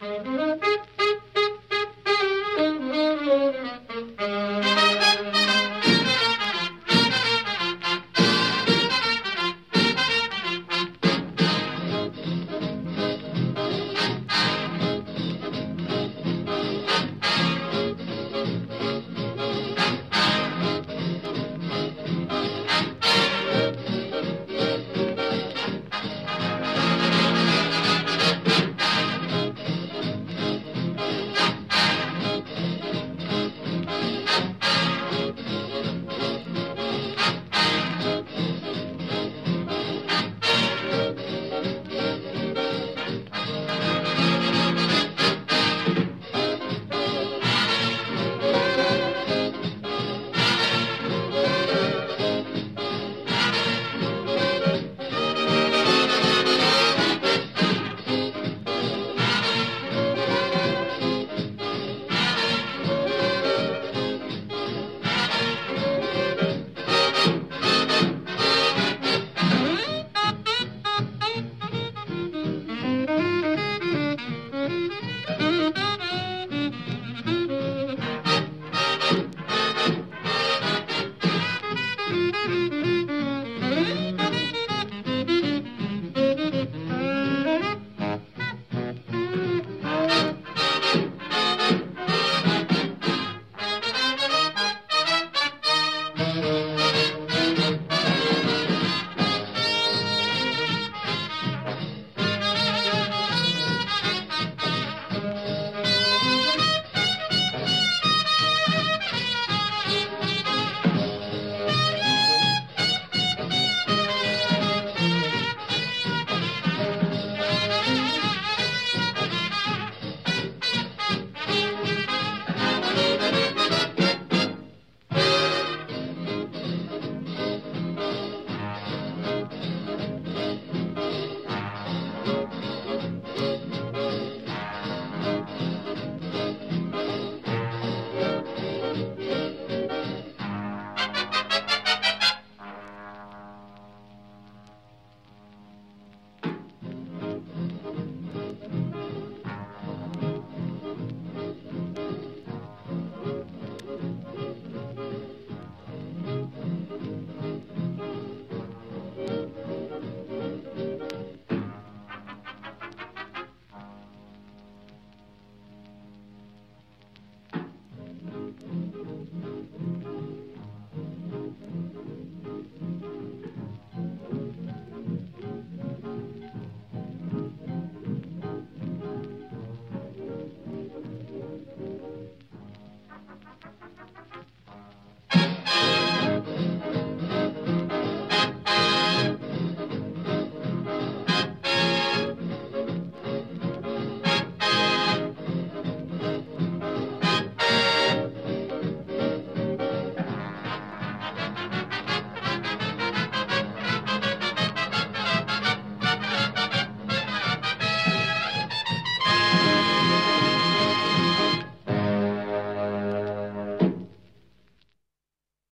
Mm-hmm.